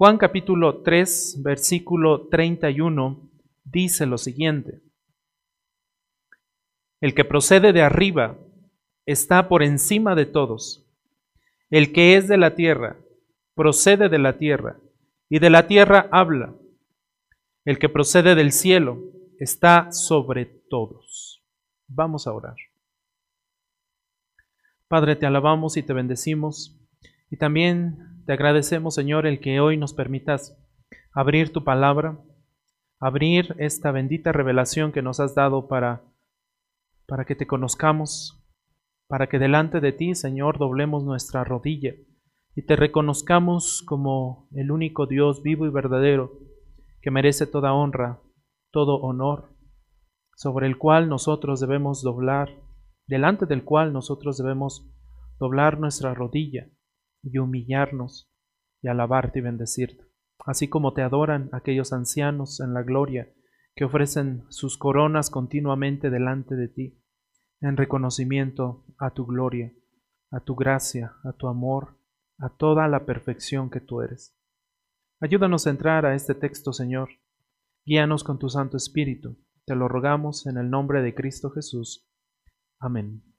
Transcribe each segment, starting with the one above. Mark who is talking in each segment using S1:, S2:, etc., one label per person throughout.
S1: Juan capítulo 3, versículo 31 dice lo siguiente. El que procede de arriba está por encima de todos. El que es de la tierra procede de la tierra y de la tierra habla. El que procede del cielo está sobre todos. Vamos a orar. Padre, te alabamos y te bendecimos y también te agradecemos, Señor, el que hoy nos permitas abrir tu palabra, abrir esta bendita revelación que nos has dado para para que te conozcamos, para que delante de ti, Señor, doblemos nuestra rodilla y te reconozcamos como el único Dios vivo y verdadero que merece toda honra, todo honor, sobre el cual nosotros debemos doblar, delante del cual nosotros debemos doblar nuestra rodilla y humillarnos y alabarte y bendecirte, así como te adoran aquellos ancianos en la gloria que ofrecen sus coronas continuamente delante de ti en reconocimiento a tu gloria, a tu gracia, a tu amor, a toda la perfección que tú eres. Ayúdanos a entrar a este texto, Señor. Guíanos con tu Santo Espíritu. Te lo rogamos en el nombre de Cristo Jesús. Amén.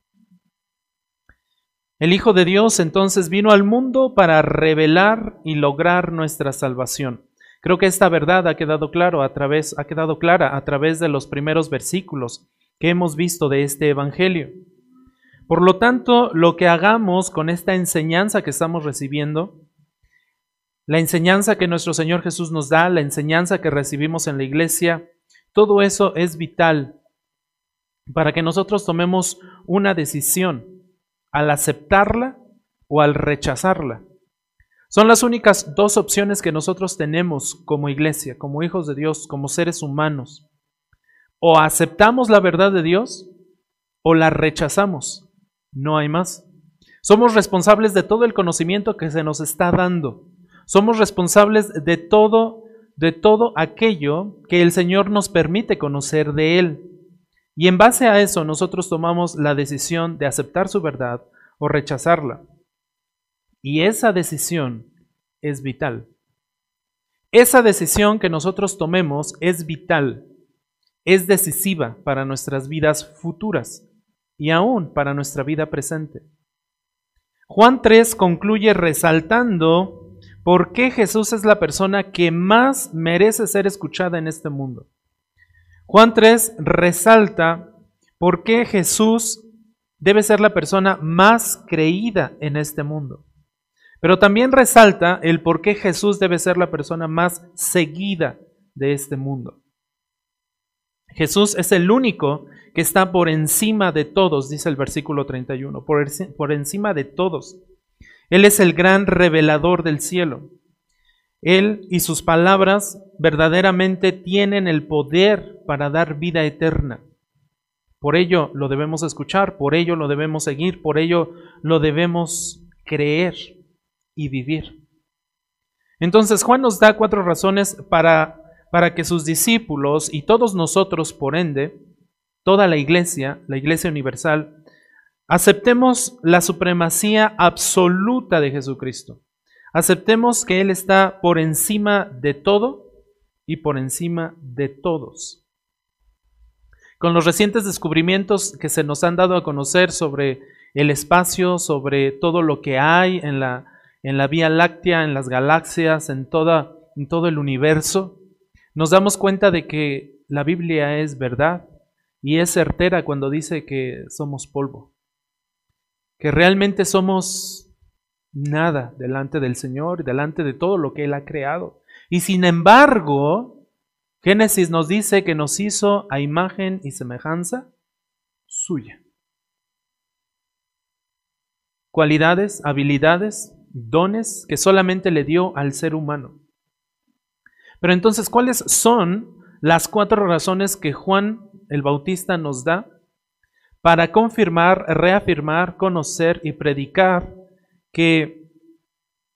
S1: El Hijo de Dios entonces vino al mundo para revelar y lograr nuestra salvación. Creo que esta verdad ha quedado claro a través ha quedado clara a través de los primeros versículos que hemos visto de este Evangelio. Por lo tanto, lo que hagamos con esta enseñanza que estamos recibiendo, la enseñanza que nuestro Señor Jesús nos da, la enseñanza que recibimos en la iglesia, todo eso es vital para que nosotros tomemos una decisión al aceptarla o al rechazarla. Son las únicas dos opciones que nosotros tenemos como iglesia, como hijos de Dios, como seres humanos. O aceptamos la verdad de Dios o la rechazamos. No hay más. Somos responsables de todo el conocimiento que se nos está dando. Somos responsables de todo de todo aquello que el Señor nos permite conocer de él. Y en base a eso nosotros tomamos la decisión de aceptar su verdad o rechazarla. Y esa decisión es vital. Esa decisión que nosotros tomemos es vital es decisiva para nuestras vidas futuras y aún para nuestra vida presente. Juan 3 concluye resaltando por qué Jesús es la persona que más merece ser escuchada en este mundo. Juan 3 resalta por qué Jesús debe ser la persona más creída en este mundo. Pero también resalta el por qué Jesús debe ser la persona más seguida de este mundo. Jesús es el único que está por encima de todos, dice el versículo 31, por, por encima de todos. Él es el gran revelador del cielo. Él y sus palabras verdaderamente tienen el poder para dar vida eterna. Por ello lo debemos escuchar, por ello lo debemos seguir, por ello lo debemos creer y vivir. Entonces Juan nos da cuatro razones para para que sus discípulos y todos nosotros, por ende, toda la iglesia, la iglesia universal, aceptemos la supremacía absoluta de Jesucristo. Aceptemos que Él está por encima de todo y por encima de todos. Con los recientes descubrimientos que se nos han dado a conocer sobre el espacio, sobre todo lo que hay en la, en la Vía Láctea, en las galaxias, en, toda, en todo el universo, nos damos cuenta de que la Biblia es verdad y es certera cuando dice que somos polvo, que realmente somos nada delante del Señor y delante de todo lo que Él ha creado. Y sin embargo, Génesis nos dice que nos hizo a imagen y semejanza suya. Cualidades, habilidades, dones que solamente le dio al ser humano. Pero entonces, ¿cuáles son las cuatro razones que Juan el Bautista nos da para confirmar, reafirmar, conocer y predicar que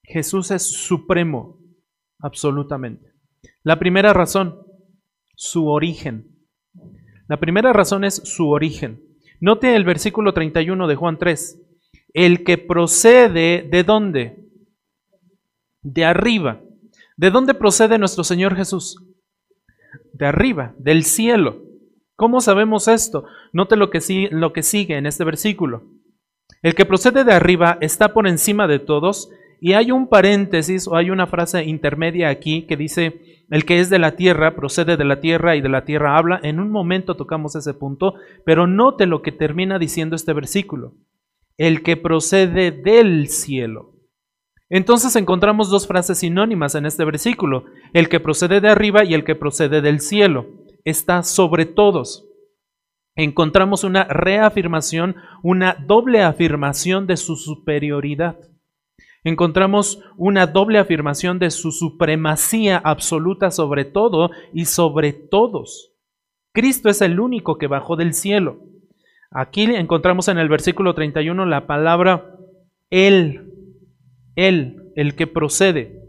S1: Jesús es supremo absolutamente? La primera razón, su origen. La primera razón es su origen. Note el versículo 31 de Juan 3. El que procede de dónde? De arriba. ¿De dónde procede nuestro Señor Jesús? De arriba, del cielo. ¿Cómo sabemos esto? Note lo que, lo que sigue en este versículo. El que procede de arriba está por encima de todos y hay un paréntesis o hay una frase intermedia aquí que dice, el que es de la tierra procede de la tierra y de la tierra habla. En un momento tocamos ese punto, pero note lo que termina diciendo este versículo. El que procede del cielo. Entonces encontramos dos frases sinónimas en este versículo. El que procede de arriba y el que procede del cielo. Está sobre todos. Encontramos una reafirmación, una doble afirmación de su superioridad encontramos una doble afirmación de su supremacía absoluta sobre todo y sobre todos. Cristo es el único que bajó del cielo. Aquí encontramos en el versículo 31 la palabra Él, Él, el que procede,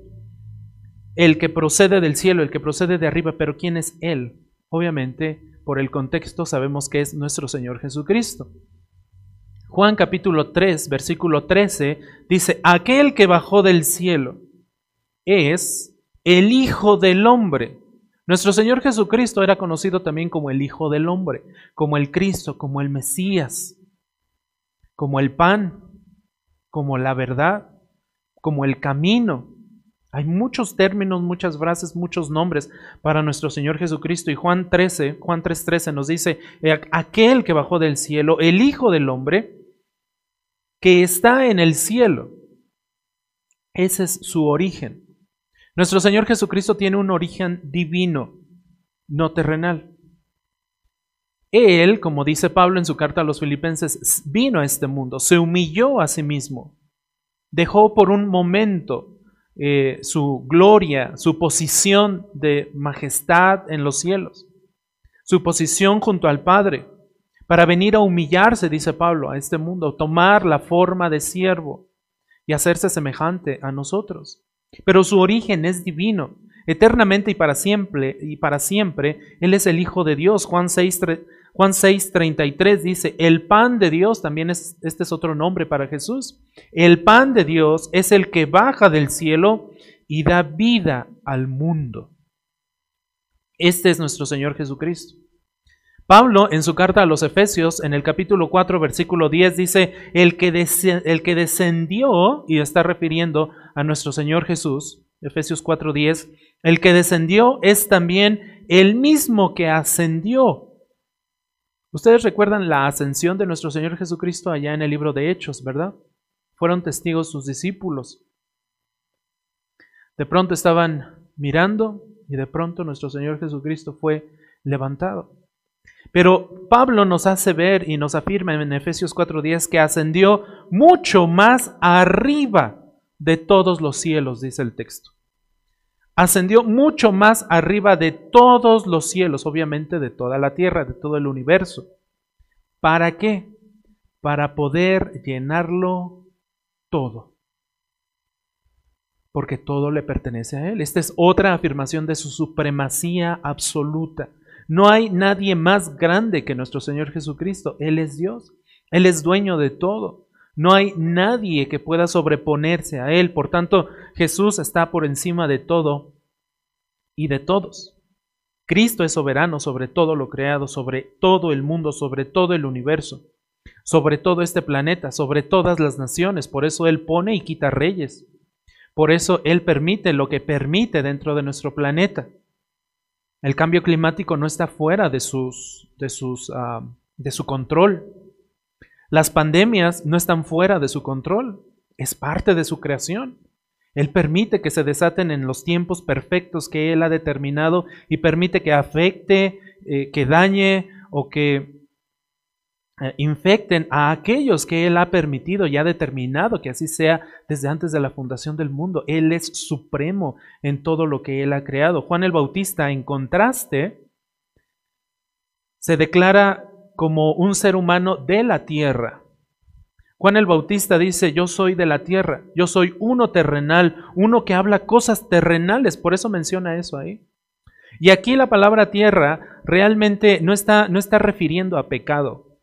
S1: el que procede del cielo, el que procede de arriba, pero ¿quién es Él? Obviamente, por el contexto sabemos que es nuestro Señor Jesucristo. Juan capítulo 3, versículo 13, dice, aquel que bajó del cielo es el Hijo del Hombre. Nuestro Señor Jesucristo era conocido también como el Hijo del Hombre, como el Cristo, como el Mesías, como el pan, como la verdad, como el camino. Hay muchos términos, muchas frases, muchos nombres para nuestro Señor Jesucristo. Y Juan 13, Juan 3:13 nos dice, aquel que bajó del cielo, el Hijo del Hombre, que está en el cielo. Ese es su origen. Nuestro Señor Jesucristo tiene un origen divino, no terrenal. Él, como dice Pablo en su carta a los filipenses, vino a este mundo, se humilló a sí mismo, dejó por un momento eh, su gloria, su posición de majestad en los cielos, su posición junto al Padre, para venir a humillarse, dice Pablo, a este mundo, tomar la forma de siervo y hacerse semejante a nosotros. Pero su origen es divino, eternamente y para siempre, y para siempre, Él es el Hijo de Dios. Juan 6, Juan 6, 33 dice, el pan de Dios, también es, este es otro nombre para Jesús, el pan de Dios es el que baja del cielo y da vida al mundo. Este es nuestro Señor Jesucristo. Pablo en su carta a los Efesios, en el capítulo 4, versículo 10, dice, el que, el que descendió, y está refiriendo a nuestro Señor Jesús, Efesios 4, 10, el que descendió es también el mismo que ascendió. Ustedes recuerdan la ascensión de nuestro Señor Jesucristo allá en el libro de Hechos, ¿verdad? Fueron testigos sus discípulos. De pronto estaban mirando y de pronto nuestro Señor Jesucristo fue levantado. Pero Pablo nos hace ver y nos afirma en Efesios 4:10 que ascendió mucho más arriba de todos los cielos, dice el texto. Ascendió mucho más arriba de todos los cielos, obviamente de toda la tierra, de todo el universo. ¿Para qué? Para poder llenarlo todo. Porque todo le pertenece a Él. Esta es otra afirmación de su supremacía absoluta. No hay nadie más grande que nuestro Señor Jesucristo. Él es Dios. Él es dueño de todo. No hay nadie que pueda sobreponerse a Él. Por tanto, Jesús está por encima de todo y de todos. Cristo es soberano sobre todo lo creado, sobre todo el mundo, sobre todo el universo, sobre todo este planeta, sobre todas las naciones. Por eso Él pone y quita reyes. Por eso Él permite lo que permite dentro de nuestro planeta. El cambio climático no está fuera de, ah, de su control. Las pandemias no están fuera de su control. Es parte de su creación. Él permite que se desaten en los tiempos perfectos que Él ha determinado y permite que afecte, eh, que dañe o que eh, infecten a aquellos que Él ha permitido y ha determinado que así sea desde antes de la fundación del mundo. Él es supremo en todo lo que Él ha creado. Juan el Bautista, en contraste, se declara como un ser humano de la tierra. Juan el Bautista dice, yo soy de la tierra, yo soy uno terrenal, uno que habla cosas terrenales, por eso menciona eso ahí. Y aquí la palabra tierra realmente no está, no está refiriendo a pecado,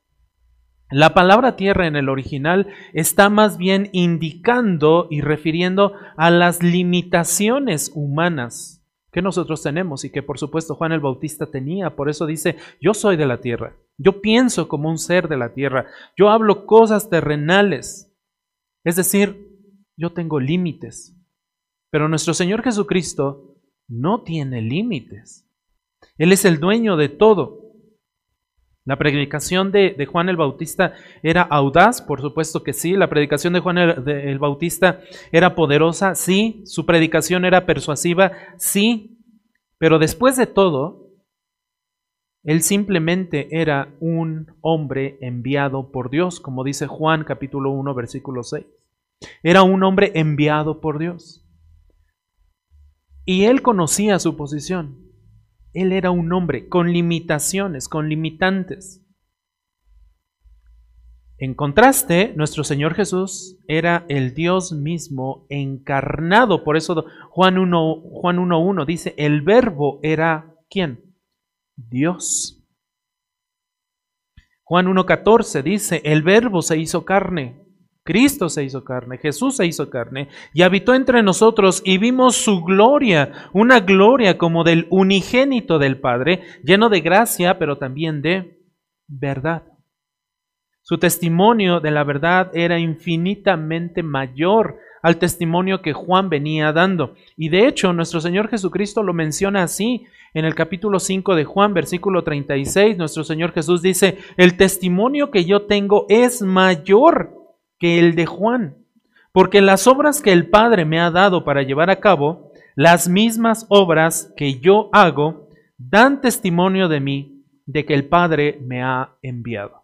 S1: La palabra tierra en el original está más bien indicando y refiriendo a las limitaciones humanas que nosotros tenemos y que por supuesto Juan el Bautista tenía. Por eso dice, yo soy de la tierra, yo pienso como un ser de la tierra, yo hablo cosas terrenales. Es decir, yo tengo límites. Pero nuestro Señor Jesucristo no tiene límites. Él es el dueño de todo. La predicación de, Juan el Bautista era audaz, por supuesto que sí. La predicación de Juan el, Bautista era poderosa, sí. Su predicación era persuasiva, sí. Pero después de todo, él simplemente era un hombre enviado por Dios, como dice Juan capítulo 1, versículo 6. Era un hombre enviado por Dios. Y él conocía su posición. Él era un hombre con limitaciones, con limitantes. En contraste, nuestro Señor Jesús era el Dios mismo encarnado. Por eso Juan 1.1 Juan dice, el verbo era ¿quién? Dios. Juan 1.14 dice, el verbo se hizo carne. Cristo se hizo carne, Jesús se hizo carne y habitó entre nosotros y vimos su gloria, una gloria como del unigénito del Padre, lleno de gracia, pero también de verdad. Su testimonio de la verdad era infinitamente mayor al testimonio que Juan venía dando. Y de hecho, nuestro Señor Jesucristo lo menciona así en el capítulo 5 de Juan, versículo 36. Nuestro Señor Jesús dice, el testimonio que yo tengo es mayor que el de Juan, porque las obras que el Padre me ha dado para llevar a cabo, las mismas obras que yo hago, dan testimonio de mí, de que el Padre me ha enviado.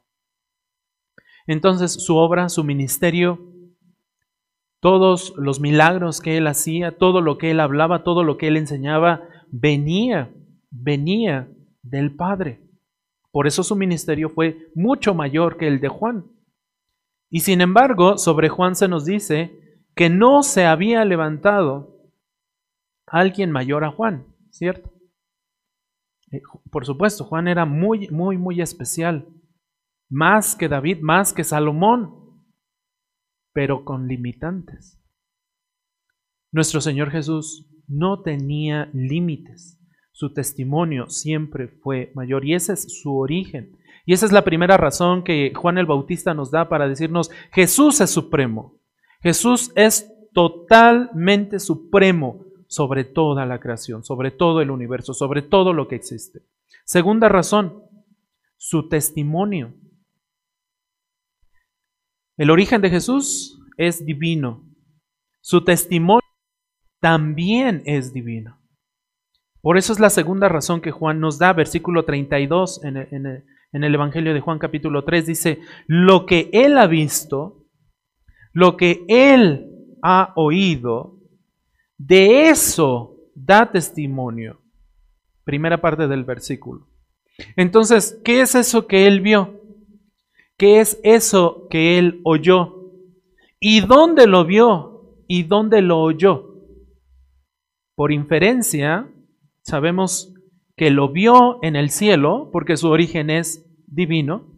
S1: Entonces su obra, su ministerio, todos los milagros que él hacía, todo lo que él hablaba, todo lo que él enseñaba, venía, venía del Padre. Por eso su ministerio fue mucho mayor que el de Juan. Y sin embargo, sobre Juan se nos dice que no se había levantado alguien mayor a Juan, ¿cierto? Eh, por supuesto, Juan era muy, muy, muy especial, más que David, más que Salomón, pero con limitantes. Nuestro Señor Jesús no tenía límites, su testimonio siempre fue mayor y ese es su origen. Y esa es la primera razón que Juan el Bautista nos da para decirnos, Jesús es supremo. Jesús es totalmente supremo sobre toda la creación, sobre todo el universo, sobre todo lo que existe. Segunda razón, su testimonio. El origen de Jesús es divino. Su testimonio también es divino. Por eso es la segunda razón que Juan nos da, versículo 32 en el, en Evangelio de Juan capítulo 3, dice, lo que él ha visto, lo que él ha oído, de eso da testimonio. Primera parte del versículo. Entonces, ¿qué es eso que él vio? ¿Qué es eso que él oyó? ¿Y dónde lo vio? ¿Y dónde lo oyó? Por inferencia, sabemos que lo vio en el cielo, porque su origen es divino,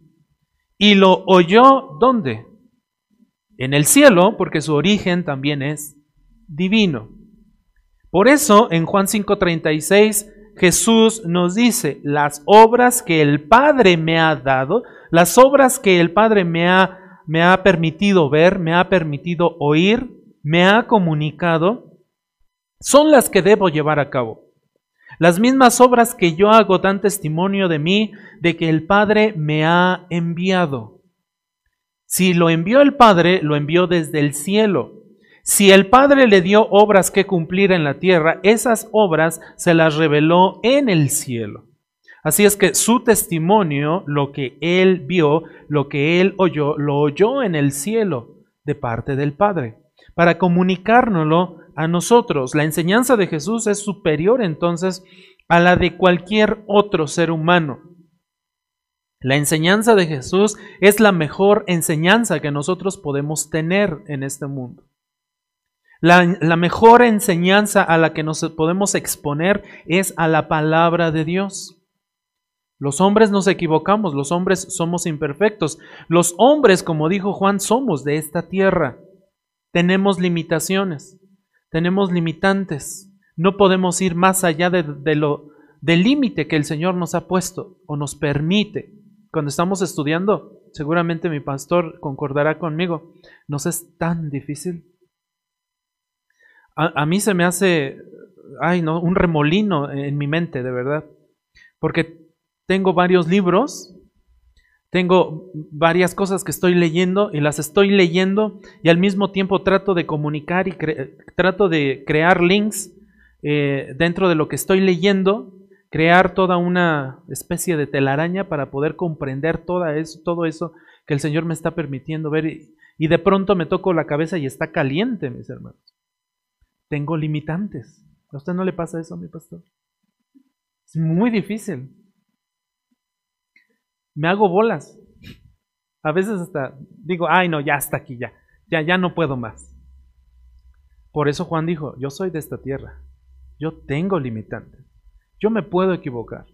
S1: y lo oyó ¿dónde? En el cielo, porque su origen también es divino. Por eso en Juan 5:36 Jesús nos dice, las obras que el Padre me ha dado, las obras que el Padre me ha, me ha permitido ver, me ha permitido oír, me ha comunicado, son las que debo llevar a cabo. Las mismas obras que yo hago dan testimonio de mí, de que el Padre me ha enviado. Si lo envió el Padre, lo envió desde el cielo. Si el Padre le dio obras que cumplir en la tierra, esas obras se las reveló en el cielo. Así es que su testimonio, lo que él vio, lo que él oyó, lo oyó en el cielo de parte del Padre, para comunicárnoslo a nosotros. La enseñanza de Jesús es superior entonces a la de cualquier otro ser humano. La enseñanza de Jesús es la mejor enseñanza que nosotros podemos tener en este mundo. La, la, mejor enseñanza a la que nos podemos exponer es a la palabra de Dios. Los hombres nos equivocamos, los hombres somos imperfectos. Los hombres, como dijo Juan, somos de esta tierra. Tenemos limitaciones, tenemos limitantes. No podemos ir más allá de, lo del límite que el Señor nos ha puesto o nos permite. Cuando estamos estudiando, seguramente mi pastor concordará conmigo, nos es tan difícil. A, a mí se me hace, ay, no, un remolino en mi mente, de verdad. Porque tengo varios libros, tengo varias cosas que estoy leyendo y las estoy leyendo y al mismo tiempo trato de comunicar y trato de crear links eh, dentro de lo que estoy leyendo, crear toda una especie de telaraña para poder comprender toda eso, todo eso que el Señor me está permitiendo ver y, y de pronto me toco la cabeza y está caliente, mis hermanos. Tengo limitantes. ¿A usted no le pasa eso, mi pastor? Es muy difícil me hago bolas. A veces hasta digo, ay no, ya hasta aquí, ya, ya, ya no puedo más. Por eso Juan dijo, yo soy de esta tierra, yo tengo limitantes, yo me puedo equivocar,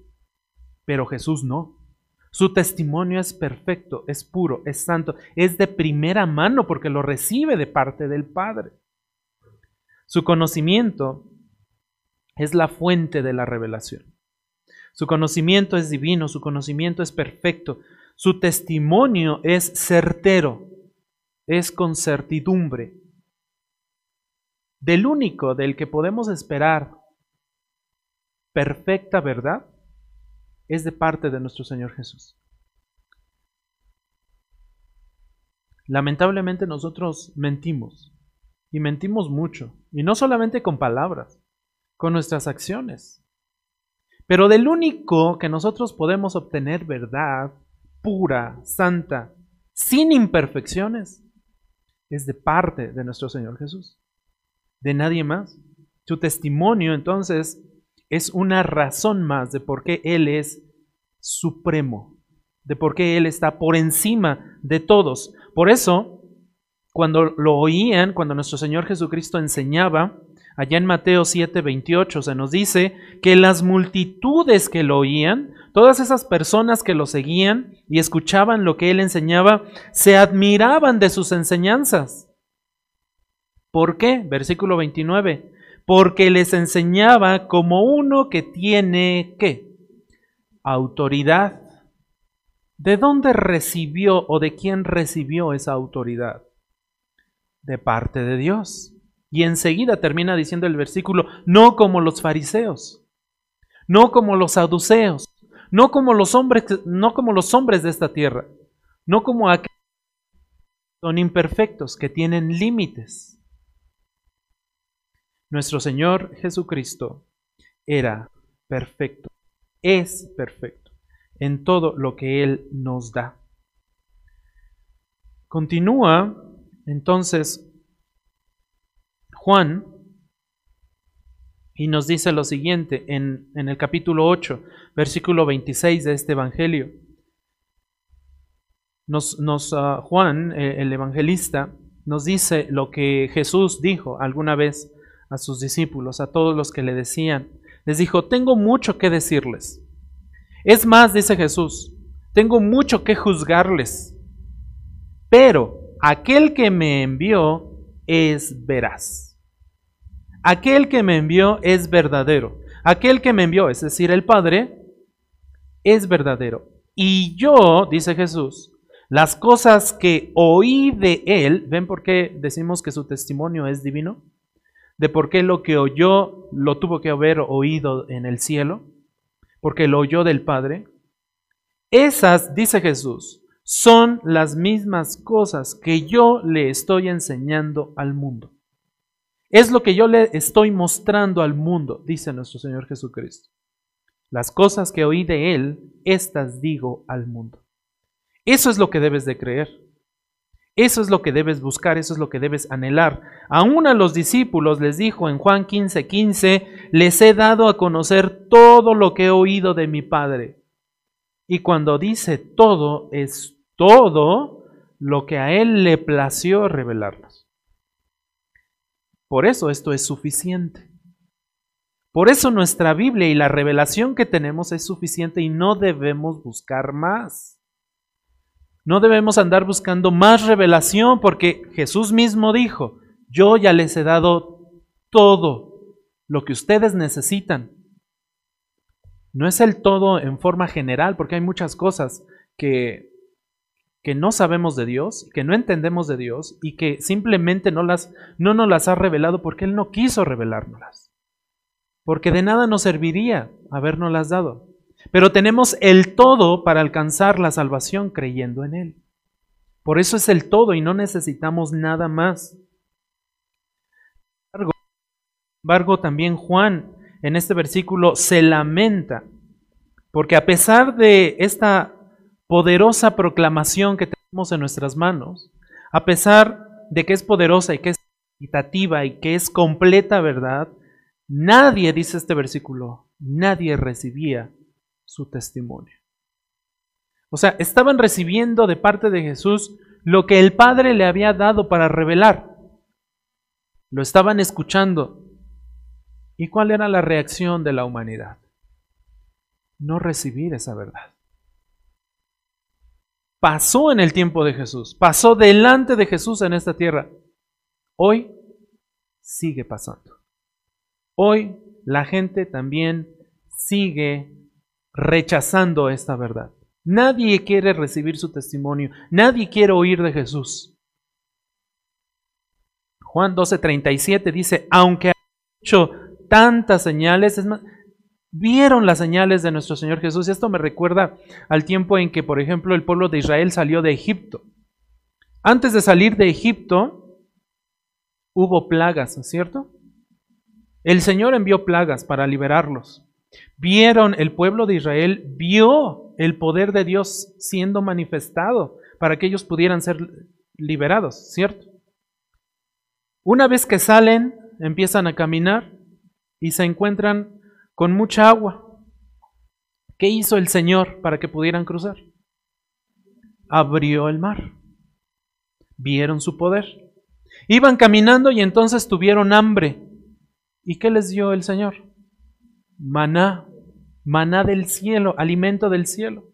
S1: pero Jesús no. Su testimonio es perfecto, es puro, es santo, es de primera mano porque lo recibe de parte del Padre. Su conocimiento es la fuente de la revelación. Su conocimiento es divino, su conocimiento es perfecto, su testimonio es certero, es con certidumbre. Del único del que podemos esperar perfecta verdad es de parte de nuestro Señor Jesús. Lamentablemente nosotros mentimos y mentimos mucho, y no solamente con palabras, con nuestras acciones. Pero del único que nosotros podemos obtener verdad pura, santa, sin imperfecciones, es de parte de nuestro Señor Jesús, de nadie más. Su testimonio entonces es una razón más de por qué Él es supremo, de por qué Él está por encima de todos. Por eso, cuando lo oían, cuando nuestro Señor Jesucristo enseñaba, Allá en Mateo 7, 28 se nos dice que las multitudes que lo oían, todas esas personas que lo seguían y escuchaban lo que él enseñaba, se admiraban de sus enseñanzas. ¿Por qué? Versículo 29. Porque les enseñaba como uno que tiene qué? Autoridad. ¿De dónde recibió o de quién recibió esa autoridad? De parte de Dios. Y enseguida termina diciendo el versículo, no como los fariseos, no como los saduceos, no como los hombres, no como los hombres de esta tierra, no como aquellos que son imperfectos, que tienen límites. Nuestro Señor Jesucristo era perfecto, es perfecto en todo lo que Él nos da. Continúa entonces Juan y nos dice lo siguiente en, el capítulo 8, versículo 26 de este Evangelio. Nos, nos ah, Juan, eh, el evangelista, nos dice lo que Jesús dijo alguna vez a sus discípulos, a todos los que le decían. Les dijo, tengo mucho que decirles. Es más, dice Jesús, tengo mucho que juzgarles, pero aquel que me envió es veraz. Aquel que me envió es verdadero. Aquel que me envió, es decir, el Padre, es verdadero. Y yo, dice Jesús, las cosas que oí de Él, ¿ven por qué decimos que su testimonio es divino? De por qué lo que oyó lo tuvo que haber oído en el cielo, porque lo oyó del Padre. Esas, dice Jesús, son las mismas cosas que yo le estoy enseñando al mundo. Es lo que yo le estoy mostrando al mundo, dice nuestro Señor Jesucristo. Las cosas que oí de Él, estas digo al mundo. Eso es lo que debes de creer. Eso es lo que debes buscar, eso es lo que debes anhelar. Aún a los discípulos les dijo en Juan 15, 15, les he dado a conocer todo lo que he oído de mi Padre. Y cuando dice todo, es todo lo que a Él le plació revelarnos. Por eso esto es suficiente. Por eso nuestra Biblia y la revelación que tenemos es suficiente y no debemos buscar más. No debemos andar buscando más revelación porque Jesús mismo dijo, yo ya les he dado todo lo que ustedes necesitan. No es el todo en forma general porque hay muchas cosas que, que no sabemos de Dios, que no entendemos de Dios y que simplemente no, las, no nos las ha revelado porque Él no quiso revelárnoslas porque de nada nos serviría habernoslas dado. Pero tenemos el todo para alcanzar la salvación creyendo en Él. Por eso es el todo y no necesitamos nada más. Sin embargo, también Juan en este versículo se lamenta, porque a pesar de esta poderosa proclamación que tenemos en nuestras manos, a pesar de que es poderosa y que es equitativa y que es completa verdad, Nadie, dice este versículo, nadie recibía su testimonio. O sea, estaban recibiendo de parte de Jesús lo que el Padre le había dado para revelar. Lo estaban escuchando. ¿Y cuál era la reacción de la humanidad? No recibir esa verdad. Pasó en el tiempo de Jesús, pasó delante de Jesús en esta tierra. Hoy sigue pasando. Hoy la gente también sigue rechazando esta verdad. Nadie quiere recibir su testimonio, nadie quiere oír de Jesús. Juan 12:37 dice, aunque ha hecho tantas señales, es más, vieron las señales de nuestro Señor Jesús. Y esto me recuerda al tiempo en que, por ejemplo, el pueblo de Israel salió de Egipto. Antes de salir de Egipto, hubo plagas, ¿cierto? El Señor envió plagas para liberarlos. Vieron, el pueblo de Israel vio el poder de Dios siendo manifestado para que ellos pudieran ser liberados, ¿cierto? Una vez que salen, empiezan a caminar y se encuentran con mucha agua. ¿Qué hizo el Señor para que pudieran cruzar? Abrió el mar. Vieron su poder. Iban caminando y entonces tuvieron hambre. ¿Y qué les dio el Señor? Maná, maná del cielo, alimento del cielo.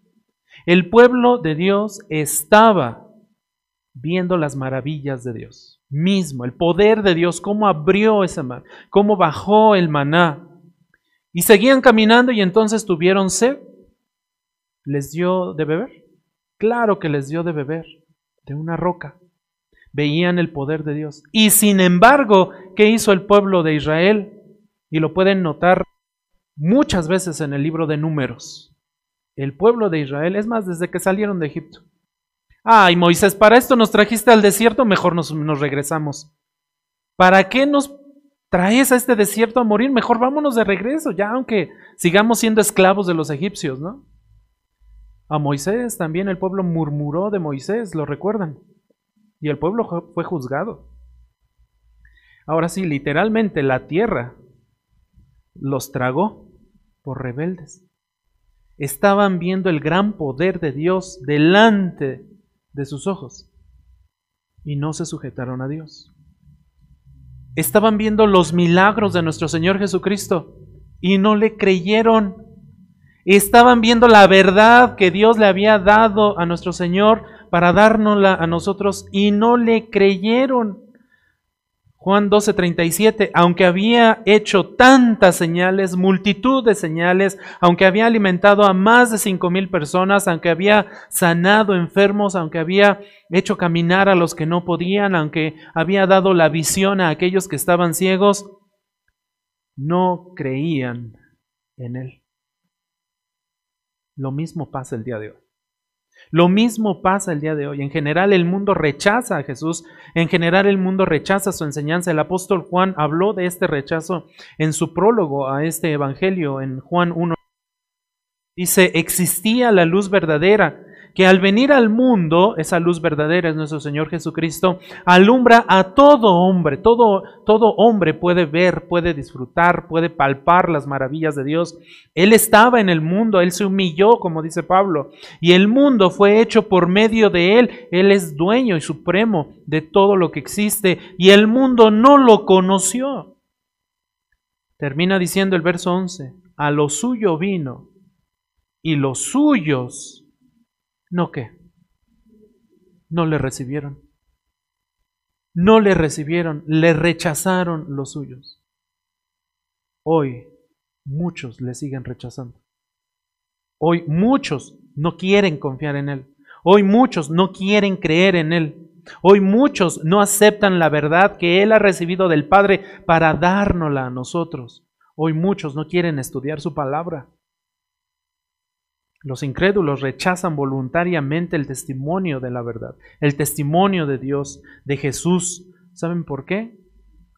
S1: El pueblo de Dios estaba viendo las maravillas de Dios mismo, el poder de Dios, cómo abrió ese mar, cómo bajó el maná. Y seguían caminando y entonces tuvieron sed. ¿Les dio de beber? Claro que les dio de beber de una roca veían el poder de Dios. Y sin embargo, ¿qué hizo el pueblo de Israel? Y lo pueden notar muchas veces en el libro de números. El pueblo de Israel, es más, desde que salieron de Egipto. Ay, Moisés, para esto nos trajiste al desierto, mejor nos regresamos. ¿Para qué nos traes a este desierto a morir? Mejor vámonos de regreso, ya aunque sigamos siendo esclavos de los egipcios, ¿no? A Moisés también el pueblo murmuró de Moisés, ¿lo recuerdan? y el pueblo fue juzgado. Ahora sí, literalmente la tierra los tragó por rebeldes. Estaban viendo el gran poder de Dios delante de sus ojos y no se sujetaron a Dios. Estaban viendo los milagros de nuestro Señor Jesucristo y no le creyeron. Estaban viendo la verdad que Dios le había dado a nuestro Señor para dárnosla a nosotros y no le creyeron. Juan 12:37, aunque había hecho tantas señales, multitud de señales, aunque había alimentado a más de cinco mil personas, aunque había sanado enfermos, aunque había hecho caminar a los que no podían, aunque había dado la visión a aquellos que estaban ciegos, no creían en él. Lo mismo pasa el día de hoy. Lo mismo pasa el día de hoy. En general el mundo rechaza a Jesús, en general el mundo rechaza su enseñanza. El apóstol Juan habló de este rechazo en su prólogo a este Evangelio en Juan 1. Dice, existía la luz verdadera que al venir al mundo, esa luz verdadera es nuestro Señor Jesucristo, alumbra a todo hombre. Todo, todo hombre puede ver, puede disfrutar, puede palpar las maravillas de Dios. Él estaba en el mundo, Él se humilló, como dice Pablo, y el mundo fue hecho por medio de Él. Él es dueño y supremo de todo lo que existe, y el mundo no lo conoció. Termina diciendo el verso 11, a lo suyo vino y los suyos, ¿no qué? No le recibieron. No le recibieron, le rechazaron los suyos. Hoy muchos le siguen rechazando. Hoy muchos no quieren confiar en Él. Hoy muchos no quieren creer en Él. Hoy muchos no aceptan la verdad que Él ha recibido del Padre para dárnosla a nosotros. Hoy muchos no quieren estudiar su palabra. Los incrédulos rechazan voluntariamente el testimonio de la verdad, el testimonio de Dios, de Jesús. ¿Saben por qué?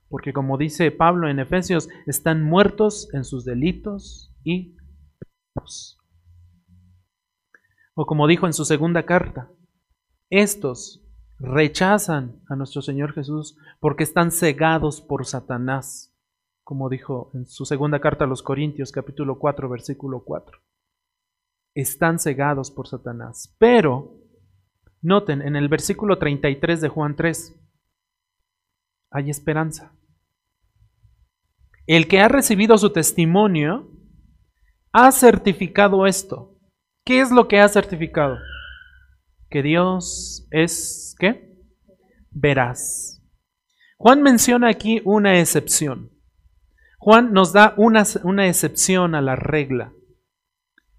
S1: Porque como dice Pablo en Efesios, están muertos en sus delitos y pecados. O como dijo en su segunda carta, estos rechazan a nuestro Señor Jesús porque están cegados por Satanás, como dijo en su segunda carta a los Corintios capítulo 4 versículo 4. Están cegados por Satanás. Pero, noten, en el versículo 33 de Juan 3, hay esperanza. El que ha recibido su testimonio ha certificado esto. ¿Qué es lo que ha certificado? Que Dios es, ¿qué? Verás. Juan menciona aquí una excepción. Juan nos da una, una excepción a la regla.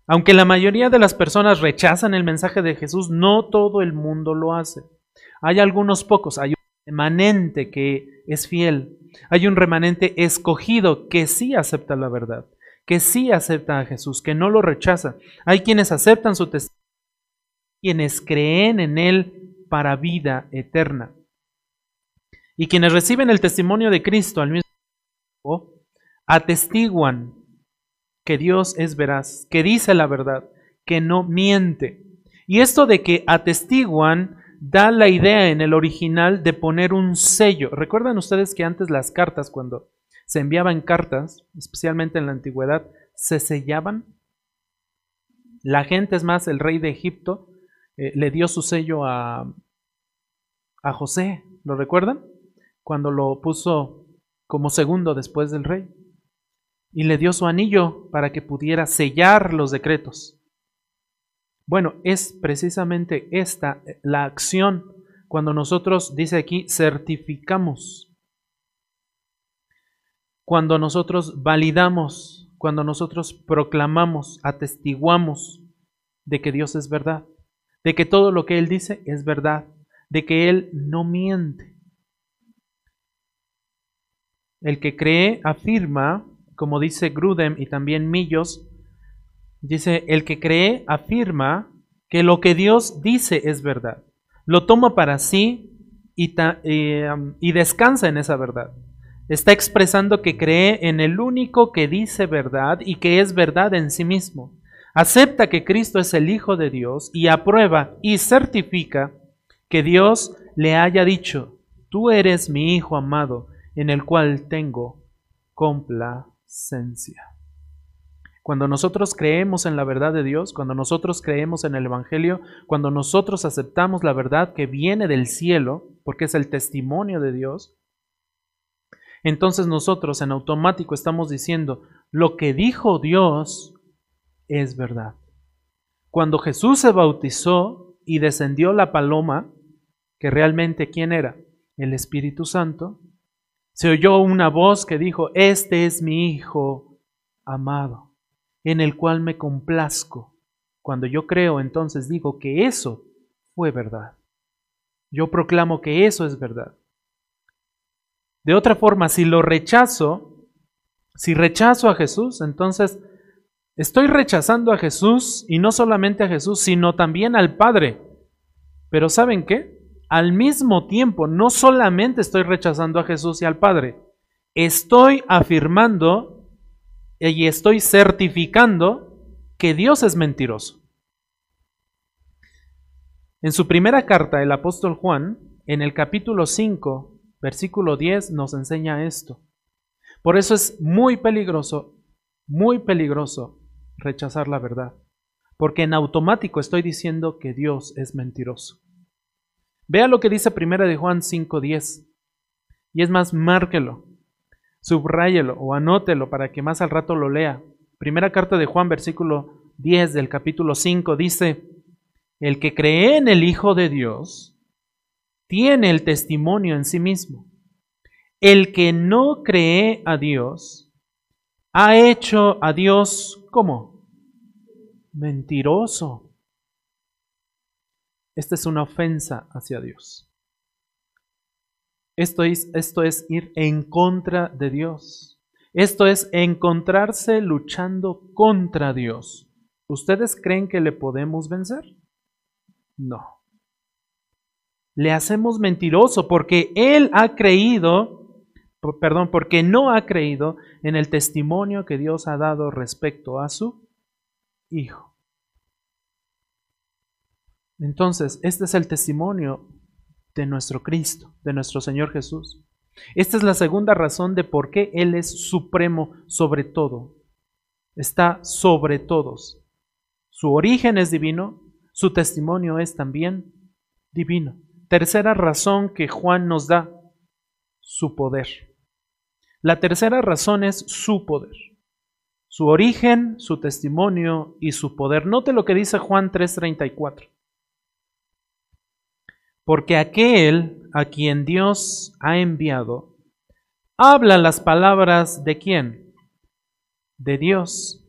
S1: Aunque la mayoría de las personas rechazan el mensaje de Jesús, no todo el mundo lo hace. Hay algunos pocos, hay un remanente que es fiel, hay un remanente escogido que sí acepta la verdad que sí aceptan a Jesús, que no lo rechazan. Hay quienes aceptan su testimonio, quienes creen en Él para vida eterna. Y quienes reciben el testimonio de Cristo al mismo tiempo, atestiguan que Dios es veraz, que dice la verdad, que no miente. Y esto de que atestiguan da la idea en el original de poner un sello. ¿Recuerdan ustedes que antes las cartas, cuando se enviaban cartas, especialmente en la antigüedad, se sellaban. La gente, es más, el rey de Egipto eh, le dio su sello a, a José, ¿lo recuerdan? Cuando lo puso como segundo después del rey. Y le dio su anillo para que pudiera sellar los decretos. Bueno, es precisamente esta la acción cuando nosotros, dice aquí, certificamos cuando nosotros validamos, cuando nosotros proclamamos, atestiguamos de que Dios es verdad, de que todo lo que Él dice es verdad, de que Él no miente. El que cree afirma, como dice Grudem y también Millos, dice, el que cree afirma que lo que Dios dice es verdad. Lo toma para sí y, descansa en esa verdad. Está expresando que cree en el único que dice verdad y que es verdad en sí mismo. Acepta que Cristo es el Hijo de Dios y aprueba y certifica que Dios le haya dicho, tú eres mi Hijo amado en el cual tengo complacencia. Cuando nosotros creemos en la verdad de Dios, cuando nosotros creemos en el Evangelio, cuando nosotros aceptamos la verdad que viene del cielo, porque es el testimonio de Dios, entonces nosotros en automático estamos diciendo, lo que dijo Dios es verdad. Cuando Jesús se bautizó y descendió la paloma, que realmente quién era? El Espíritu Santo, se oyó una voz que dijo, este es mi Hijo amado, en el cual me complazco. Cuando yo creo, entonces digo que eso fue verdad. Yo proclamo que eso es verdad. De otra forma, si lo rechazo, si rechazo a Jesús, entonces estoy rechazando a Jesús y no solamente a Jesús, sino también al Padre. Pero ¿saben qué? Al mismo tiempo, no solamente estoy rechazando a Jesús y al Padre, estoy afirmando y estoy certificando que Dios es mentiroso. En su primera carta, el apóstol Juan, en el capítulo 5, Versículo 10 nos enseña esto. Por eso es muy peligroso, muy peligroso rechazar la verdad, porque en automático estoy diciendo que Dios es mentiroso. Vea lo que dice Primera de Juan 5:10. Y es más, márquelo. Subráyelo o anótelo para que más al rato lo lea. Primera carta de Juan, versículo 10 del capítulo 5, dice, el que cree en el Hijo de Dios tiene el testimonio en sí mismo. El que no cree a Dios ha hecho a Dios como mentiroso. Esta es una ofensa hacia Dios. Esto es, esto es ir en contra de Dios. Esto es encontrarse luchando contra Dios. ¿Ustedes creen que le podemos vencer? No. Le hacemos mentiroso porque Él ha creído, perdón, porque no ha creído en el testimonio que Dios ha dado respecto a su Hijo. Entonces, este es el testimonio de nuestro Cristo, de nuestro Señor Jesús. Esta es la segunda razón de por qué Él es supremo sobre todo. Está sobre todos. Su origen es divino, su testimonio es también divino. Tercera razón que Juan nos da, su poder. La tercera razón es su poder. Su origen, su testimonio y su poder. Note lo que dice Juan 3:34. Porque aquel a quien Dios ha enviado, habla las palabras de quién? De Dios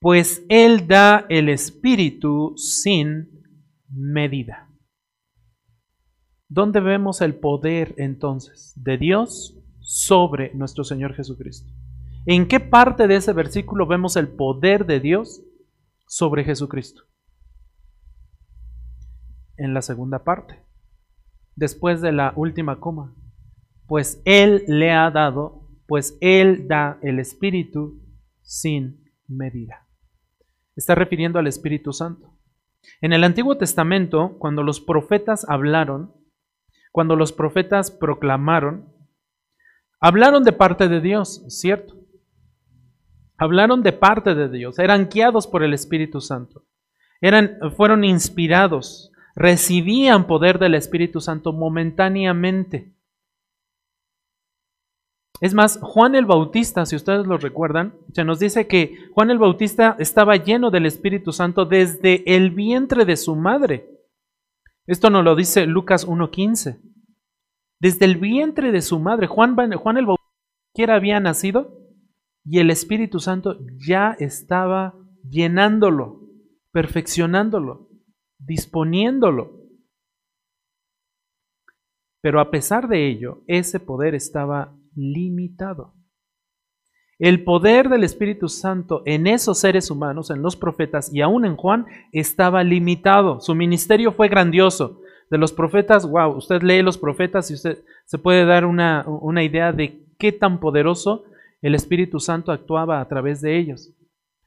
S1: pues Él da el Espíritu sin medida. ¿Dónde vemos el poder entonces de Dios sobre nuestro Señor Jesucristo? ¿En qué parte de ese versículo vemos el poder de Dios sobre Jesucristo? En la segunda parte, después de la última coma. Pues Él le ha dado, pues Él da el Espíritu sin medida está refiriendo al Espíritu Santo. En el Antiguo Testamento, cuando los profetas hablaron, cuando los profetas proclamaron, hablaron de parte de Dios, ¿cierto? Hablaron de parte de Dios, eran guiados por el Espíritu Santo, eran, fueron inspirados, recibían poder del Espíritu Santo momentáneamente. Es más, Juan el Bautista, si ustedes lo recuerdan, se nos dice que Juan el Bautista estaba lleno del Espíritu Santo desde el vientre de su madre. Esto nos lo dice Lucas 1.15. Desde el vientre de su madre, Juan, el Bautista quiera había nacido y el Espíritu Santo ya estaba llenándolo, perfeccionándolo, disponiéndolo. Pero a pesar de ello, ese poder estaba limitado. El poder del Espíritu Santo en esos seres humanos, en los profetas y aún en Juan, estaba limitado. Su ministerio fue grandioso. De los profetas, wow, usted lee los profetas y usted se puede dar una, una idea de qué tan poderoso el Espíritu Santo actuaba a través de ellos.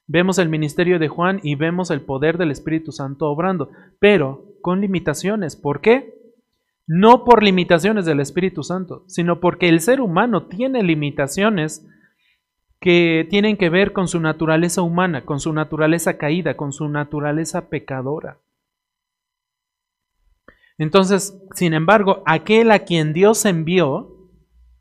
S1: Vemos el ministerio de Juan y vemos el poder del Espíritu Santo obrando, pero con limitaciones. ¿Por qué? no por limitaciones del Espíritu Santo, sino porque el ser humano tiene limitaciones que tienen que ver con su naturaleza humana, con su naturaleza caída, con su naturaleza pecadora. Entonces, sin embargo, aquel a quien Dios envió,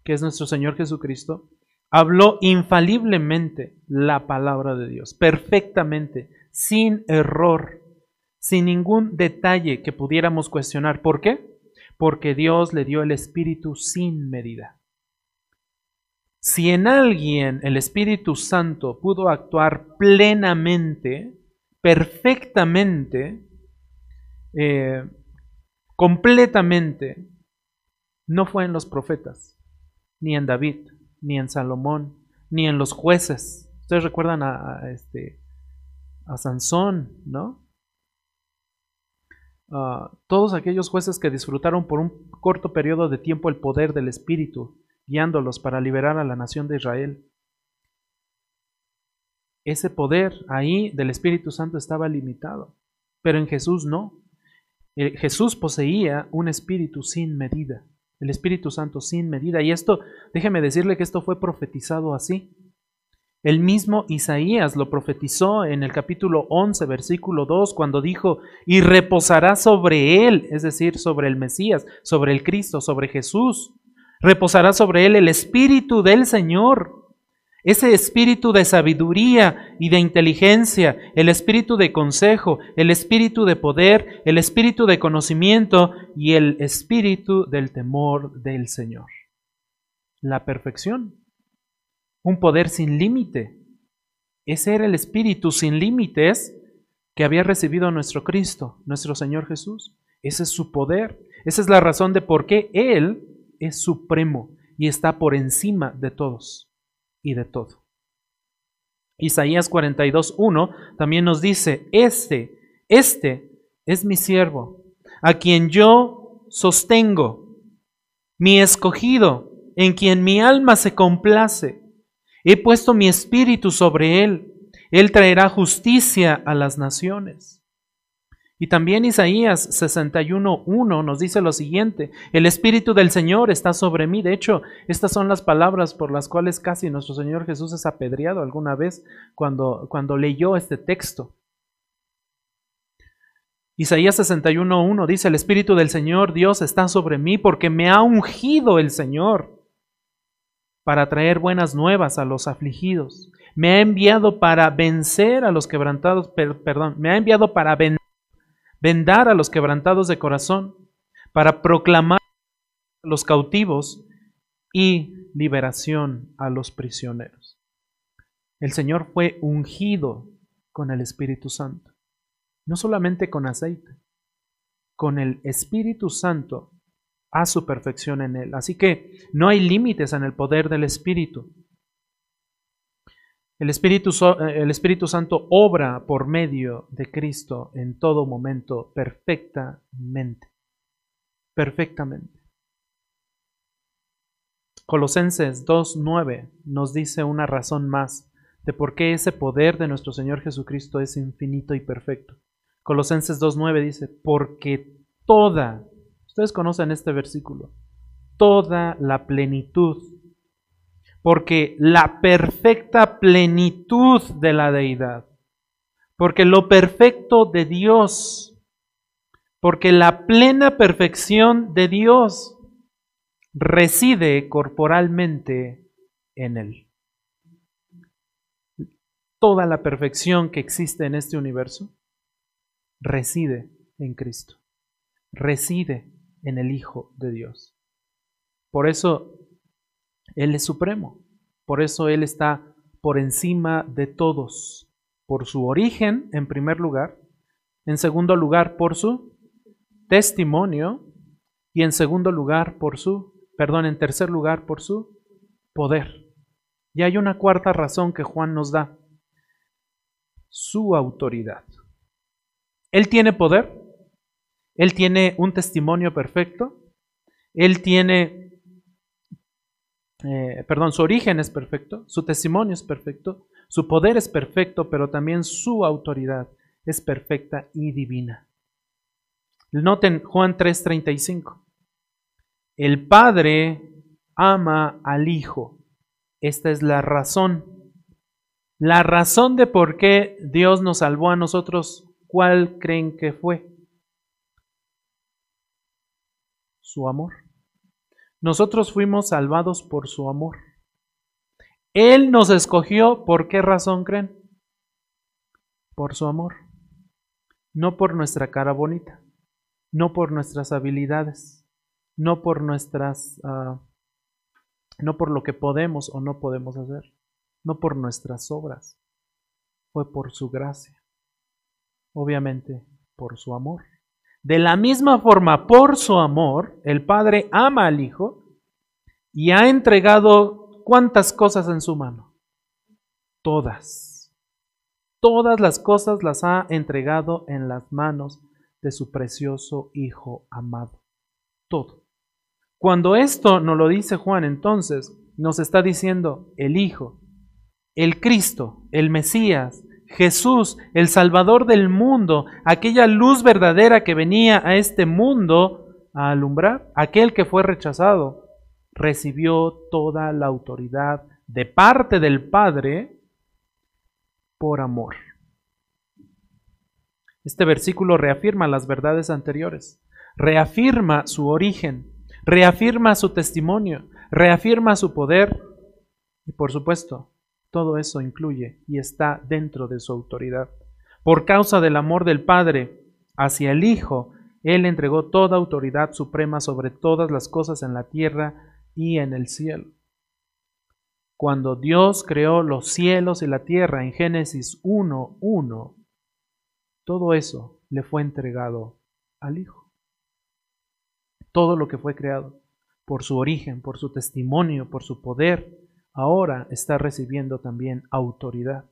S1: que es nuestro Señor Jesucristo, habló infaliblemente la palabra de Dios, perfectamente, sin error, sin ningún detalle que pudiéramos cuestionar. ¿Por qué? porque Dios le dio el Espíritu sin medida. Si en alguien el Espíritu Santo pudo actuar plenamente, perfectamente, eh, completamente, no fue en los profetas, ni en David, ni en Salomón, ni en los jueces. Ustedes recuerdan a, este, Sansón, ¿no? todos aquellos jueces que disfrutaron por un corto periodo de tiempo el poder del Espíritu, guiándolos para liberar a la nación de Israel. Ese poder ahí del Espíritu Santo estaba limitado, pero en Jesús no. Eh, Jesús poseía un espíritu sin medida, el Espíritu Santo sin medida. Y esto, déjeme decirle que esto fue profetizado así. El mismo Isaías lo profetizó en el capítulo 11, versículo 2, cuando dijo, y reposará sobre él, es decir, sobre el Mesías, sobre el Cristo, sobre Jesús, Reposará sobre él el espíritu del Señor, ese espíritu de sabiduría y de inteligencia, el espíritu de consejo, el espíritu de poder, el espíritu de conocimiento y el espíritu del temor del Señor. La perfección, un poder sin límite. Ese era el espíritu sin límites que había recibido nuestro Cristo, nuestro Señor Jesús. Ese es su poder. Esa es la razón de por qué Él es supremo y está por encima de todos y de todo. Isaías 42.1 también nos dice, este, este es mi siervo, a quien yo sostengo, mi escogido, en quien mi alma se complace. He puesto mi espíritu sobre él. Él traerá justicia a las naciones. Y también Isaías 61.1 nos dice lo siguiente, el Espíritu del Señor está sobre mí. De hecho, estas son las palabras por las cuales casi nuestro Señor Jesús es apedreado alguna vez cuando, cuando leyó este texto. Isaías 61.1 dice, el Espíritu del Señor Dios está sobre mí porque me ha ungido el Señor para traer buenas nuevas a los afligidos. Me ha enviado para vencer a los quebrantados, perdón, me ha enviado para vencer vendar a los quebrantados de corazón, para proclamar a los cautivos y liberación a los prisioneros. El Señor fue ungido con el Espíritu Santo, no solamente con aceite, con el Espíritu Santo a su perfección en él. Así que no hay límites en el poder del Espíritu. El Espíritu, eh, el Espíritu Santo obra por medio de Cristo en todo momento perfectamente. Perfectamente. Colosenses 2.9 nos dice una razón más de por qué ese poder de nuestro Señor Jesucristo es infinito y perfecto. Colosenses 2.9 dice, porque toda, ustedes conocen este versículo, toda la plenitud porque la perfecta plenitud de la deidad, porque lo perfecto de Dios, porque la plena perfección de Dios reside corporalmente en Él. Toda la perfección que existe en este universo reside en Cristo, reside en el Hijo de Dios. Por eso él es supremo. Por eso Él está por encima de todos, por su origen, en primer lugar, en segundo lugar, por su testimonio, y en segundo lugar, por su, perdón, en tercer lugar, por su poder. Y hay una cuarta razón que Juan nos da, su autoridad. Él tiene poder, Él tiene un testimonio perfecto, Él tiene eh, perdón, su origen es perfecto, su testimonio es perfecto, su poder es perfecto, pero también su autoridad es perfecta y divina. Noten Juan 3:35. El Padre ama al Hijo. Esta es la razón. La razón de por qué Dios nos salvó a nosotros, ¿cuál creen que fue? Su amor. Nosotros fuimos salvados por su amor. Él nos escogió, ¿por qué razón creen? Por su amor. No por nuestra cara bonita, no por nuestras habilidades, no por nuestras, uh, no por lo que podemos o no podemos hacer, no por nuestras obras. Fue por su gracia. Obviamente, por su amor. De la misma forma, por su amor, el Padre ama al Hijo y ha entregado cuántas cosas en su mano. Todas. Todas las cosas las ha entregado en las manos de su precioso Hijo amado. Todo. Cuando esto nos lo dice Juan, entonces nos está diciendo el Hijo, el Cristo, el Mesías, Jesús, el Salvador del mundo, aquella luz verdadera que venía a este mundo a alumbrar, aquel que fue rechazado, recibió toda la autoridad de parte del Padre por amor. Este versículo reafirma las verdades anteriores, reafirma su origen, reafirma su testimonio, reafirma su poder y por supuesto, todo eso incluye y está dentro de su autoridad. Por causa del amor del Padre hacia el Hijo, Él entregó toda autoridad suprema sobre todas las cosas en la tierra y en el cielo. Cuando Dios creó los cielos y la tierra en Génesis 1.1, todo eso le fue entregado al Hijo. Todo lo que fue creado, por su origen, por su testimonio, por su poder, ahora está recibiendo también autoridad.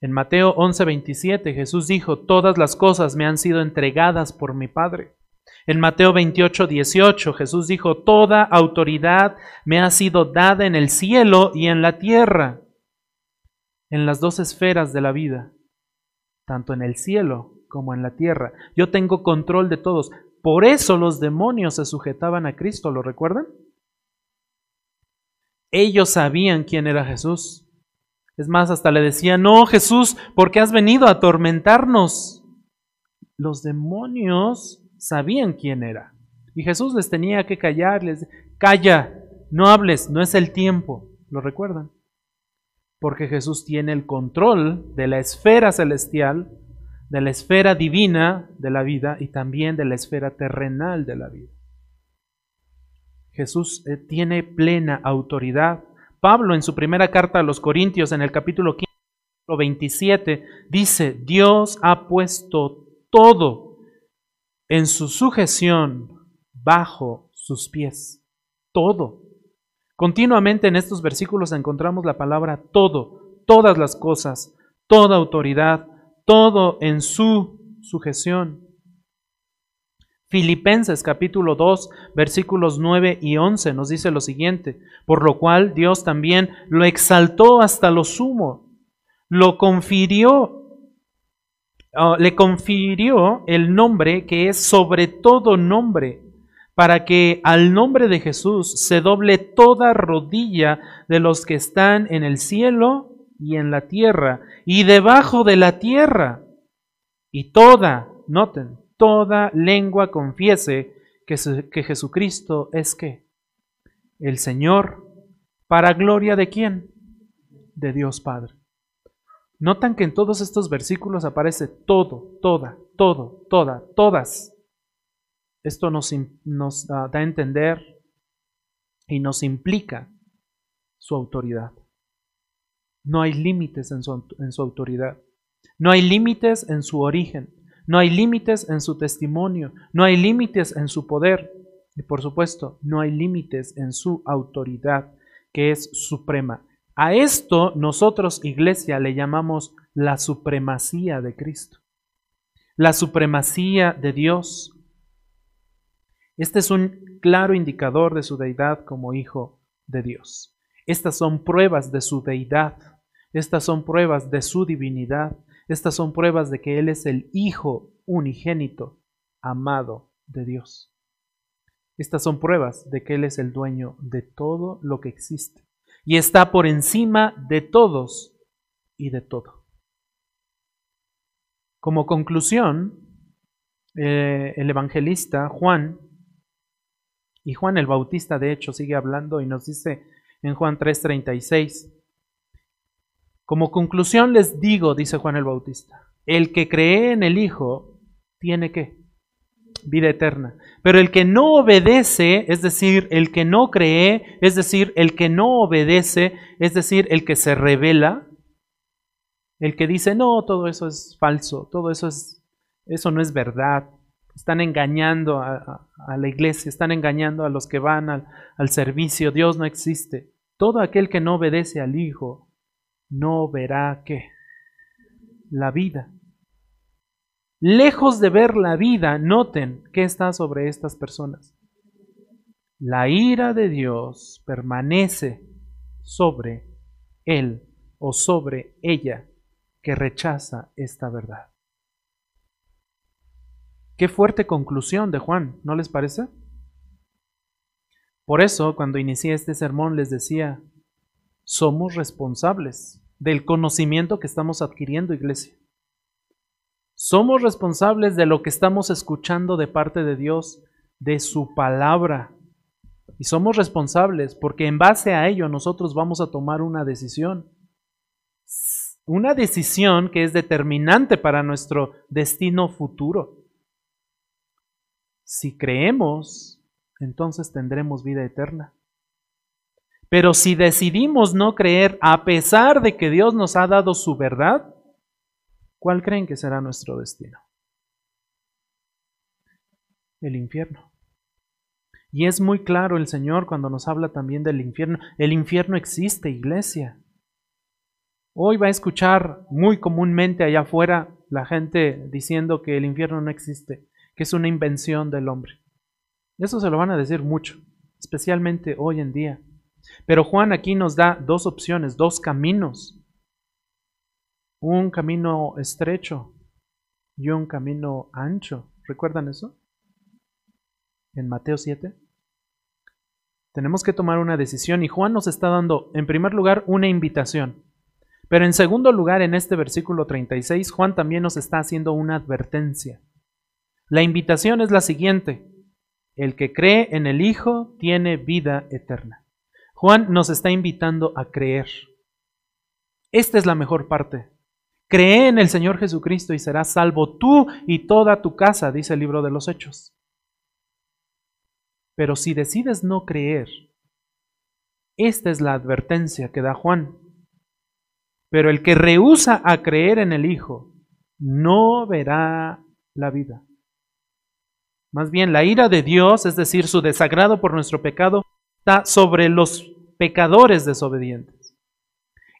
S1: En Mateo 11:27 Jesús dijo, todas las cosas me han sido entregadas por mi Padre. En Mateo 28, 18 Jesús dijo, Toda autoridad me ha sido dada en el cielo y en la tierra, en las dos esferas de la vida, tanto en el cielo como en la tierra. Yo tengo control de todos. Por eso los demonios se sujetaban a Cristo, ¿lo recuerdan? Ellos sabían quién era Jesús. Es más, hasta le decían, no, Jesús, ¿por qué has venido a atormentarnos? Los demonios sabían quién era. Y Jesús les tenía que callar, les calla, no hables, no es el tiempo. ¿Lo recuerdan? Porque Jesús tiene el control de la esfera celestial, de la esfera divina de la vida y también de la esfera terrenal de la vida. Jesús eh, tiene plena autoridad. Pablo en su primera carta a los Corintios en el capítulo 15, 27 dice, Dios ha puesto todo en su sujeción bajo sus pies. Todo. Continuamente en estos versículos encontramos la palabra todo, todas las cosas, toda autoridad, todo en su sujeción. Filipenses capítulo 2 versículos 9 y 11 nos dice lo siguiente, por lo cual Dios también lo exaltó hasta lo sumo, lo confirió Ah, le confirió el nombre que es sobre todo nombre, para que al nombre de Jesús se doble toda rodilla de los que están en el cielo y en la tierra y debajo de la tierra. Y toda, noten, toda lengua confiese que, que Jesucristo es que el Señor, para gloria de quién? De Dios Padre. Notan que en todos estos versículos aparece todo, toda, todo, toda, todas. Esto nos, nos da a entender y nos implica su autoridad. No hay límites en su, en su autoridad. No hay límites en su origen. No hay límites en su testimonio. No hay límites en su poder. Y por supuesto, no hay límites en su autoridad, que es suprema. A esto nosotros, iglesia, le llamamos la supremacía de Cristo, la supremacía de Dios. Este es un claro indicador de su deidad como hijo de Dios. Estas son pruebas de su deidad, estas son pruebas de su divinidad, estas son pruebas de que Él es el Hijo unigénito, amado de Dios. Estas son pruebas de que Él es el dueño de todo lo que existe y está por encima de todos y de todo. Como conclusión, eh, el evangelista Juan, y Juan el Bautista de hecho sigue hablando y nos dice en Juan 3:36, como conclusión les digo, dice Juan el Bautista, el que cree en el Hijo tiene que vida eterna. Pero el que no obedece, es decir, el que no cree, es decir, el que no obedece, es decir, el que se revela, el que dice, no, todo eso es falso, todo eso es, eso no es verdad. Están engañando a, la iglesia, están engañando a los que van al, al servicio. Dios no existe. Todo aquel que no obedece al Hijo no verá qué? La vida. Lejos de ver la vida, noten qué está sobre estas personas. La ira de Dios permanece sobre él o sobre ella que rechaza esta verdad. Qué fuerte conclusión de Juan, ¿no les parece? Por eso, cuando inicié este sermón, les decía, somos responsables del conocimiento que estamos adquiriendo, iglesia. Somos responsables de lo que estamos escuchando de parte de Dios de su palabra. Y somos responsables porque en base a ello nosotros vamos a tomar una decisión. Una decisión que es determinante para nuestro destino futuro. Si creemos, entonces tendremos vida eterna. Pero si decidimos no creer a pesar de que Dios nos ha dado su verdad, ¿cuál creen que será nuestro destino? El infierno. Y es muy claro el Señor cuando nos habla también del infierno. El infierno existe, iglesia. Hoy va a escuchar muy comúnmente allá afuera la gente diciendo que el infierno no existe, que es una invención del hombre. Eso se lo van a decir mucho, especialmente hoy en día. Pero Juan aquí nos da dos opciones, dos caminos. Un camino estrecho y un camino ancho. ¿Recuerdan eso? En Mateo 7. Tenemos que tomar una decisión y Juan nos está dando, en primer lugar, una invitación. Pero en segundo lugar, en este versículo 36, Juan también nos está haciendo una advertencia. La invitación es la siguiente. El que cree en el Hijo tiene vida eterna. Juan nos está invitando a creer. Esta es la mejor parte. Cree en el Señor Jesucristo y serás salvo tú y toda tu casa, dice el libro de los Hechos. Pero si decides no creer, esta es la advertencia que da Juan. Pero el que rehúsa a creer en el Hijo no verá la vida. Más bien, la ira de Dios, es decir, su desagrado por nuestro pecado, sobre los pecadores desobedientes.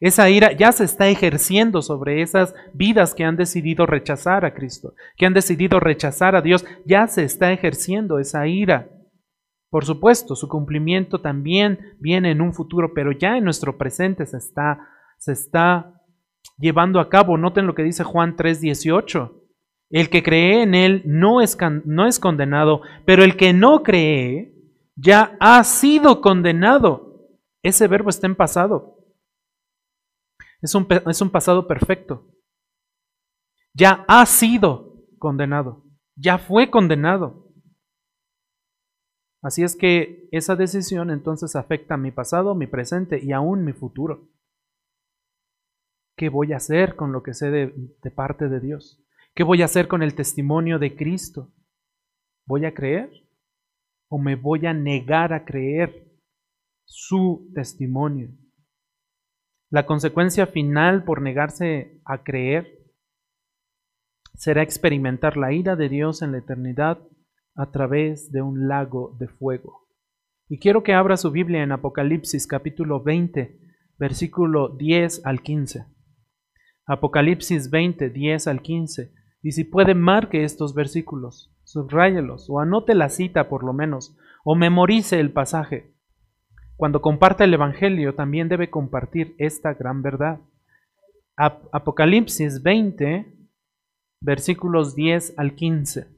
S1: Esa ira ya se está ejerciendo sobre esas vidas que han decidido rechazar a Cristo, que han decidido rechazar a Dios, ya se está ejerciendo esa ira. Por supuesto, su cumplimiento también viene en un futuro, pero ya en nuestro presente se está, se está llevando a cabo. Noten lo que dice Juan 3:18. El que cree en Él no es, no es condenado, pero el que no cree ya ha sido condenado. Ese verbo está en pasado. Es un, es un pasado perfecto. Ya ha sido condenado. Ya fue condenado. Así es que esa decisión entonces afecta mi pasado, mi presente y aún mi futuro. ¿Qué voy a hacer con lo que sé de, de parte de Dios? ¿Qué voy a hacer con el testimonio de Cristo? ¿Voy a creer? O me voy a negar a creer su testimonio. La consecuencia final por negarse a creer será experimentar la ira de Dios en la eternidad a través de un lago de fuego. Y quiero que abra su Biblia en Apocalipsis capítulo 20, versículo 10 al 15. Apocalipsis 20, 10 al 15. Y si puede, marque estos versículos subráyelos o anote la cita por lo menos, o memorice el pasaje. Cuando comparta el Evangelio también debe compartir esta gran verdad. Apocalipsis 20, versículos 10 al 15.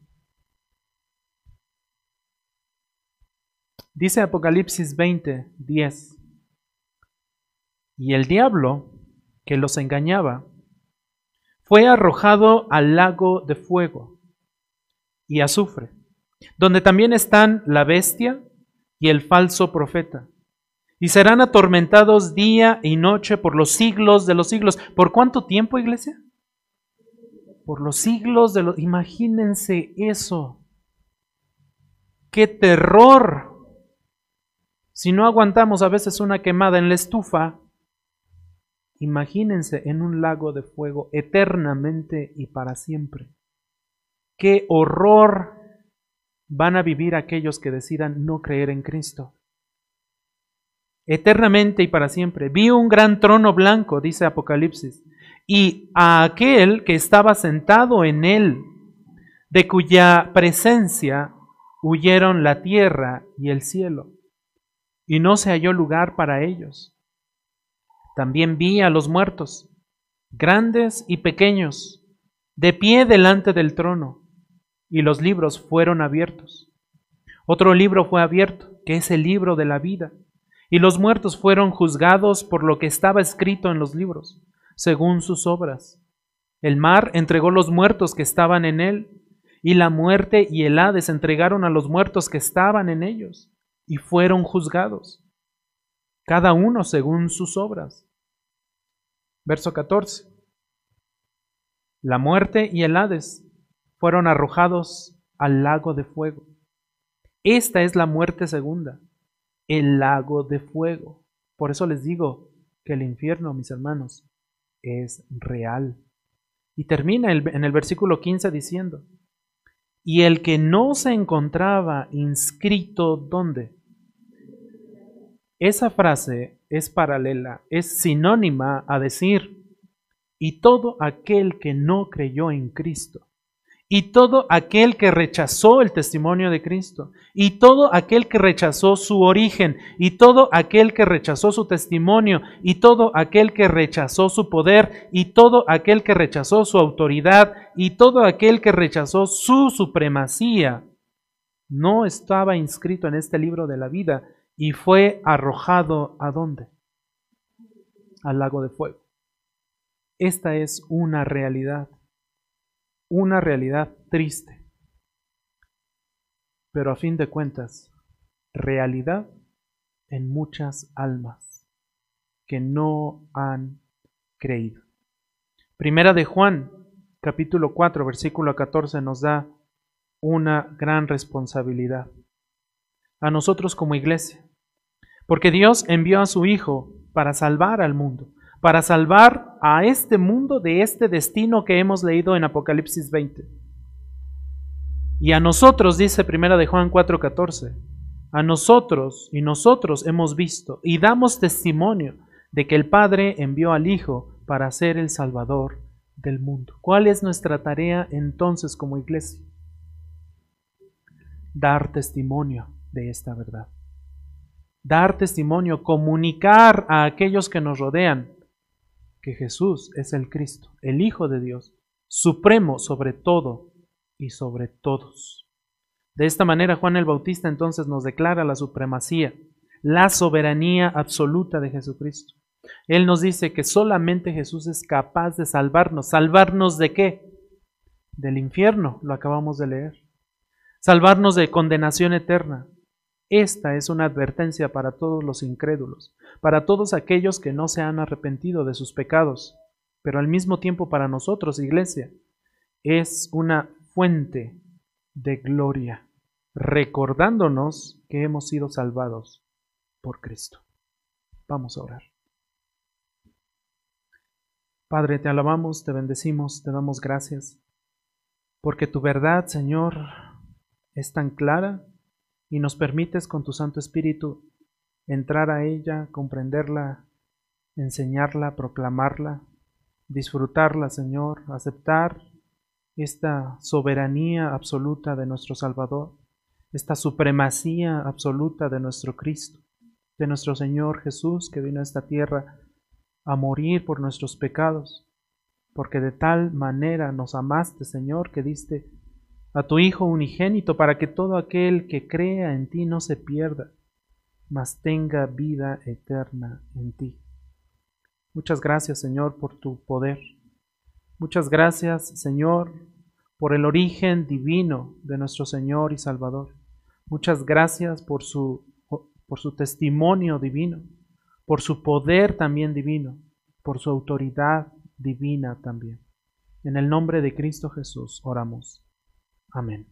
S1: Dice Apocalipsis 20, 10. Y el diablo que los engañaba fue arrojado al lago de fuego y azufre, donde también están la bestia y el falso profeta. Y serán atormentados día y noche por los siglos de los siglos. ¿Por cuánto tiempo, iglesia? Por los siglos de los... Imagínense eso. ¡Qué terror! Si no aguantamos a veces una quemada en la estufa, imagínense en un lago de fuego eternamente y para siempre. Qué horror van a vivir aquellos que decidan no creer en Cristo. Eternamente y para siempre. Vi un gran trono blanco, dice Apocalipsis, y a aquel que estaba sentado en él, de cuya presencia huyeron la tierra y el cielo, y no se halló lugar para ellos. También vi a los muertos, grandes y pequeños, de pie delante del trono y los libros fueron abiertos. Otro libro fue abierto, que es el libro de la vida, y los muertos fueron juzgados por lo que estaba escrito en los libros, según sus obras. El mar entregó los muertos que estaban en él, y la muerte y el Hades entregaron a los muertos que estaban en ellos y fueron juzgados, cada uno según sus obras. Verso 14. La muerte y el Hades fueron arrojados al lago de fuego. Esta es la muerte segunda, el lago de fuego. Por eso les digo que el infierno, mis hermanos, es real. Y termina en el versículo 15 diciendo, y el que no se encontraba inscrito, ¿dónde? Esa frase es paralela, es sinónima a decir, y todo aquel que no creyó en Cristo, y todo aquel que rechazó el testimonio de Cristo, y todo aquel que rechazó su origen, y todo aquel que rechazó su testimonio, y todo aquel que rechazó su poder, y todo aquel que rechazó su autoridad, y todo aquel que rechazó su supremacía, no estaba inscrito en este libro de la vida y fue arrojado a dónde? Al lago de fuego. Esta es una realidad una realidad triste, pero a fin de cuentas, realidad en muchas almas que no han creído. Primera de Juan, capítulo 4, versículo 14, nos da una gran responsabilidad a nosotros como iglesia, porque Dios envió a su Hijo para salvar al mundo para salvar a este mundo de este destino que hemos leído en Apocalipsis 20. Y a nosotros, dice primera de Juan 4:14, a nosotros y nosotros hemos visto y damos testimonio de que el Padre envió al Hijo para ser el Salvador del mundo. ¿Cuál es nuestra tarea entonces como iglesia? Dar testimonio de esta verdad. Dar testimonio, comunicar a aquellos que nos rodean que Jesús es el Cristo, el Hijo de Dios, supremo sobre todo y sobre todos. De esta manera Juan el Bautista entonces nos declara la supremacía, la soberanía absoluta de Jesucristo. Él nos dice que solamente Jesús es capaz de salvarnos. ¿Salvarnos de qué? Del infierno, lo acabamos de leer. Salvarnos de condenación eterna, esta es una advertencia para todos los incrédulos, para todos aquellos que no se han arrepentido de sus pecados, pero al mismo tiempo para nosotros, iglesia, es una fuente de gloria, recordándonos que hemos sido salvados por Cristo. Vamos a orar. Padre, te alabamos, te bendecimos, te damos gracias, porque tu verdad, Señor, es tan clara y nos permites con tu Santo Espíritu entrar a ella, comprenderla, enseñarla, proclamarla, disfrutarla, Señor, aceptar esta soberanía absoluta de nuestro Salvador, esta supremacía absoluta de nuestro Cristo, de nuestro Señor Jesús que vino a esta tierra a morir por nuestros pecados, porque de tal manera nos amaste, Señor, que diste a tu Hijo unigénito, para que todo aquel que crea en ti no se pierda, mas tenga vida eterna en ti. Muchas gracias, Señor, por tu poder. Muchas gracias, Señor, por el origen divino de nuestro Señor y Salvador. Muchas gracias por su, por su testimonio divino, por su poder también divino, por su autoridad divina también. En el nombre de Cristo Jesús oramos. Amén.